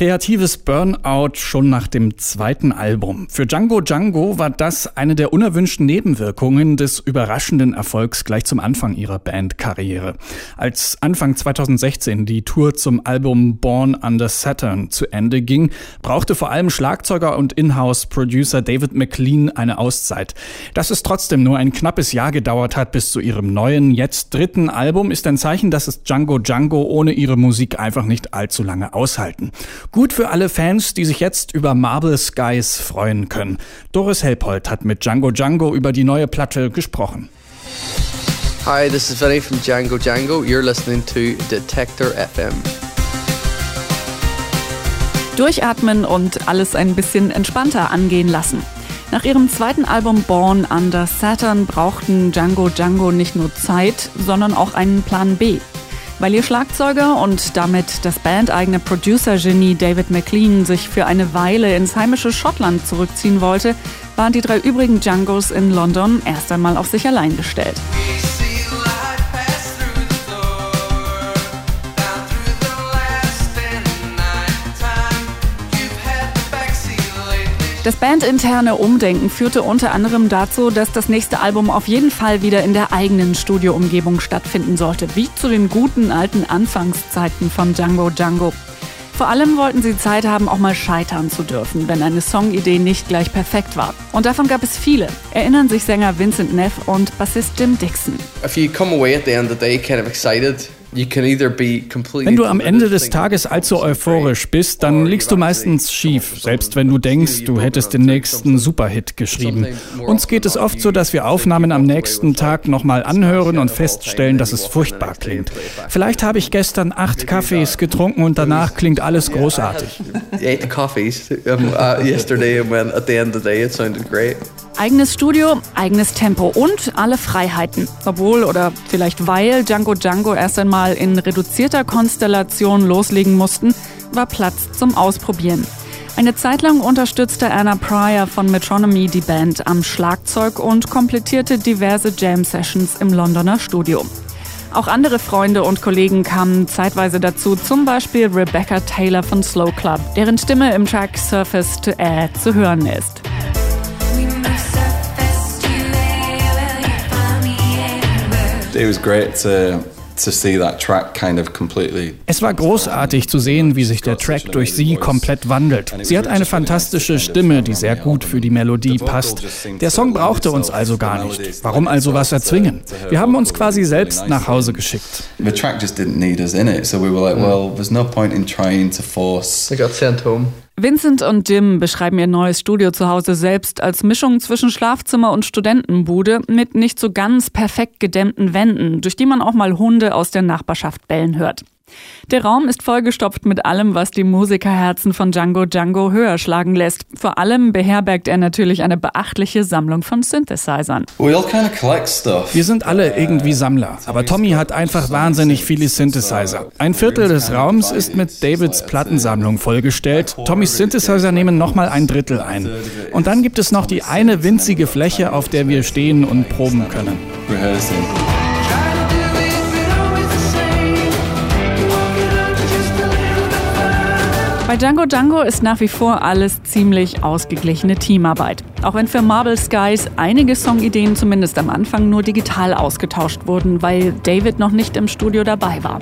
Kreatives Burnout schon nach dem zweiten Album. Für Django Django war das eine der unerwünschten Nebenwirkungen des überraschenden Erfolgs gleich zum Anfang ihrer Bandkarriere. Als Anfang 2016 die Tour zum Album Born Under Saturn zu Ende ging, brauchte vor allem Schlagzeuger und Inhouse-Producer David McLean eine Auszeit. Dass es trotzdem nur ein knappes Jahr gedauert hat bis zu ihrem neuen, jetzt dritten Album, ist ein Zeichen, dass es Django Django ohne ihre Musik einfach nicht allzu lange aushalten. Gut für alle Fans, die sich jetzt über Marble Skies freuen können. Doris Helpold hat mit Django Django über die neue Platte gesprochen. Hi, this is Vinny from Django Django. You're listening to Detector FM. Durchatmen und alles ein bisschen entspannter angehen lassen. Nach ihrem zweiten Album Born Under Saturn brauchten Django Django nicht nur Zeit, sondern auch einen Plan B. Weil ihr Schlagzeuger und damit das bandeigene Producer-Genie David McLean sich für eine Weile ins heimische Schottland zurückziehen wollte, waren die drei übrigen Djangos in London erst einmal auf sich allein gestellt. Das bandinterne Umdenken führte unter anderem dazu, dass das nächste Album auf jeden Fall wieder in der eigenen Studioumgebung stattfinden sollte, wie zu den guten alten Anfangszeiten von Django Django. Vor allem wollten sie Zeit haben, auch mal scheitern zu dürfen, wenn eine Songidee nicht gleich perfekt war. Und davon gab es viele, erinnern sich Sänger Vincent Neff und Bassist Jim Dixon. If you come away at the end of the day kind of excited, wenn du am Ende des Tages allzu euphorisch bist, dann liegst du meistens schief, selbst wenn du denkst, du hättest den nächsten Superhit geschrieben. Uns geht es oft so, dass wir Aufnahmen am nächsten Tag nochmal anhören und feststellen, dass es furchtbar klingt. Vielleicht habe ich gestern acht Kaffees getrunken und danach klingt alles großartig. Eigenes Studio, eigenes Tempo und alle Freiheiten. Obwohl oder vielleicht weil Django Django erst einmal in reduzierter Konstellation loslegen mussten, war Platz zum Ausprobieren. Eine Zeit lang unterstützte Anna Pryor von Metronomy die Band am Schlagzeug und komplettierte diverse Jam-Sessions im Londoner Studio. Auch andere Freunde und Kollegen kamen zeitweise dazu, zum Beispiel Rebecca Taylor von Slow Club, deren Stimme im Track Surface to Air zu hören ist. Es war großartig zu sehen, wie sich der Track durch sie komplett wandelt. Sie hat eine fantastische Stimme, die sehr gut für die Melodie passt. Der Song brauchte uns also gar nicht. Warum also was erzwingen? Wir haben uns quasi selbst nach Hause geschickt. The track just didn't need us in it, so we were like, well, there's no point in trying to force. I got sent home. Vincent und Jim beschreiben ihr neues Studio zu Hause selbst als Mischung zwischen Schlafzimmer und Studentenbude mit nicht so ganz perfekt gedämmten Wänden, durch die man auch mal Hunde aus der Nachbarschaft bellen hört. Der Raum ist vollgestopft mit allem, was die Musikerherzen von Django Django höher schlagen lässt. Vor allem beherbergt er natürlich eine beachtliche Sammlung von Synthesizern. Wir sind alle irgendwie Sammler, aber Tommy hat einfach wahnsinnig viele Synthesizer. Ein Viertel des Raums ist mit Davids Plattensammlung vollgestellt. Tommys Synthesizer nehmen nochmal ein Drittel ein. Und dann gibt es noch die eine winzige Fläche, auf der wir stehen und proben können. Bei Django Django ist nach wie vor alles ziemlich ausgeglichene Teamarbeit. Auch wenn für Marble Skies einige Songideen zumindest am Anfang nur digital ausgetauscht wurden, weil David noch nicht im Studio dabei war.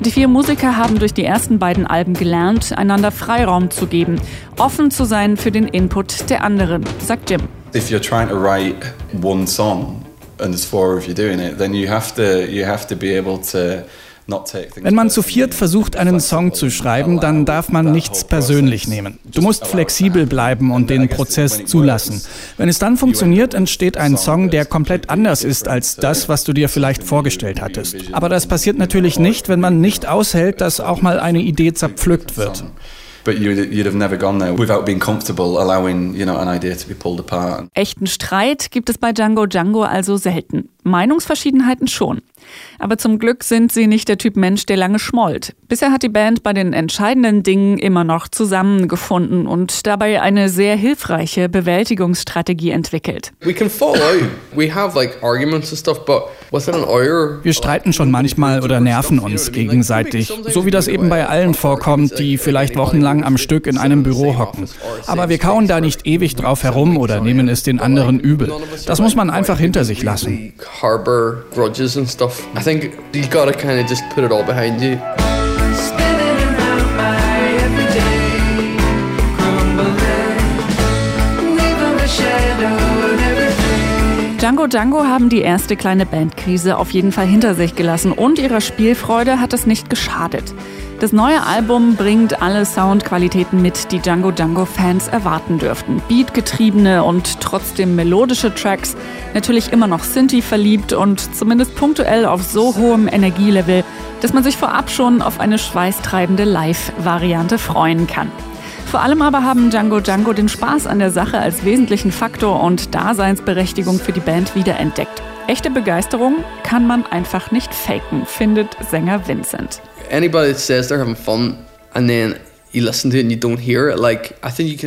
Die vier Musiker haben durch die ersten beiden Alben gelernt, einander Freiraum zu geben, offen zu sein für den Input der anderen, sagt Jim. If you're trying to write one song and there's four of you doing it, then you have to you have to be able to wenn man zu viert versucht, einen Song zu schreiben, dann darf man nichts persönlich nehmen. Du musst flexibel bleiben und den Prozess zulassen. Wenn es dann funktioniert, entsteht ein Song, der komplett anders ist als das, was du dir vielleicht vorgestellt hattest. Aber das passiert natürlich nicht, wenn man nicht aushält, dass auch mal eine Idee zerpflückt wird. Echten Streit gibt es bei Django Django also selten. Meinungsverschiedenheiten schon. Aber zum Glück sind sie nicht der Typ Mensch, der lange schmollt. Bisher hat die Band bei den entscheidenden Dingen immer noch zusammengefunden und dabei eine sehr hilfreiche Bewältigungsstrategie entwickelt. Wir streiten schon manchmal oder nerven uns gegenseitig, so wie das eben bei allen vorkommt, die vielleicht wochenlang am Stück in einem Büro hocken. Aber wir kauen da nicht ewig drauf herum oder nehmen es den anderen übel. Das muss man einfach hinter sich lassen. I think you gotta kind of just put it all behind you. Django Django haben die erste kleine Bandkrise auf jeden Fall hinter sich gelassen und ihrer Spielfreude hat es nicht geschadet. Das neue Album bringt alle Soundqualitäten mit, die Django Django Fans erwarten dürften. Beatgetriebene und trotzdem melodische Tracks, natürlich immer noch Synthi verliebt und zumindest punktuell auf so hohem Energielevel, dass man sich vorab schon auf eine schweißtreibende Live-Variante freuen kann. Vor allem aber haben Django Django den Spaß an der Sache als wesentlichen Faktor und Daseinsberechtigung für die Band wiederentdeckt. Echte Begeisterung kann man einfach nicht faken, findet Sänger Vincent. Anybody says they're having fun and then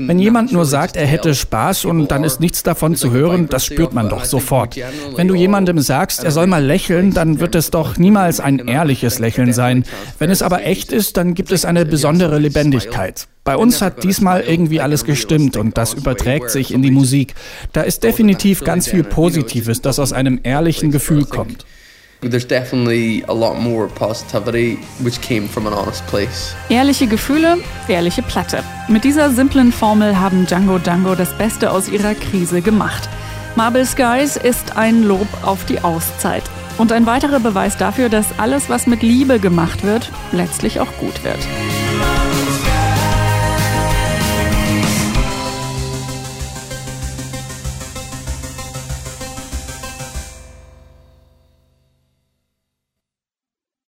wenn jemand nur sagt, er hätte Spaß und dann ist nichts davon zu hören, das spürt man doch sofort. Wenn du jemandem sagst, er soll mal lächeln, dann wird es doch niemals ein ehrliches Lächeln sein. Wenn es aber echt ist, dann gibt es eine besondere Lebendigkeit. Bei uns hat diesmal irgendwie alles gestimmt und das überträgt sich in die Musik. Da ist definitiv ganz viel Positives, das aus einem ehrlichen Gefühl kommt. There's definitely a lot more positivity which came from an honest place. Ehrliche Gefühle, ehrliche Platte. Mit dieser simplen Formel haben Django Django das Beste aus ihrer Krise gemacht. Marble Skies ist ein Lob auf die Auszeit und ein weiterer Beweis dafür, dass alles, was mit Liebe gemacht wird, letztlich auch gut wird.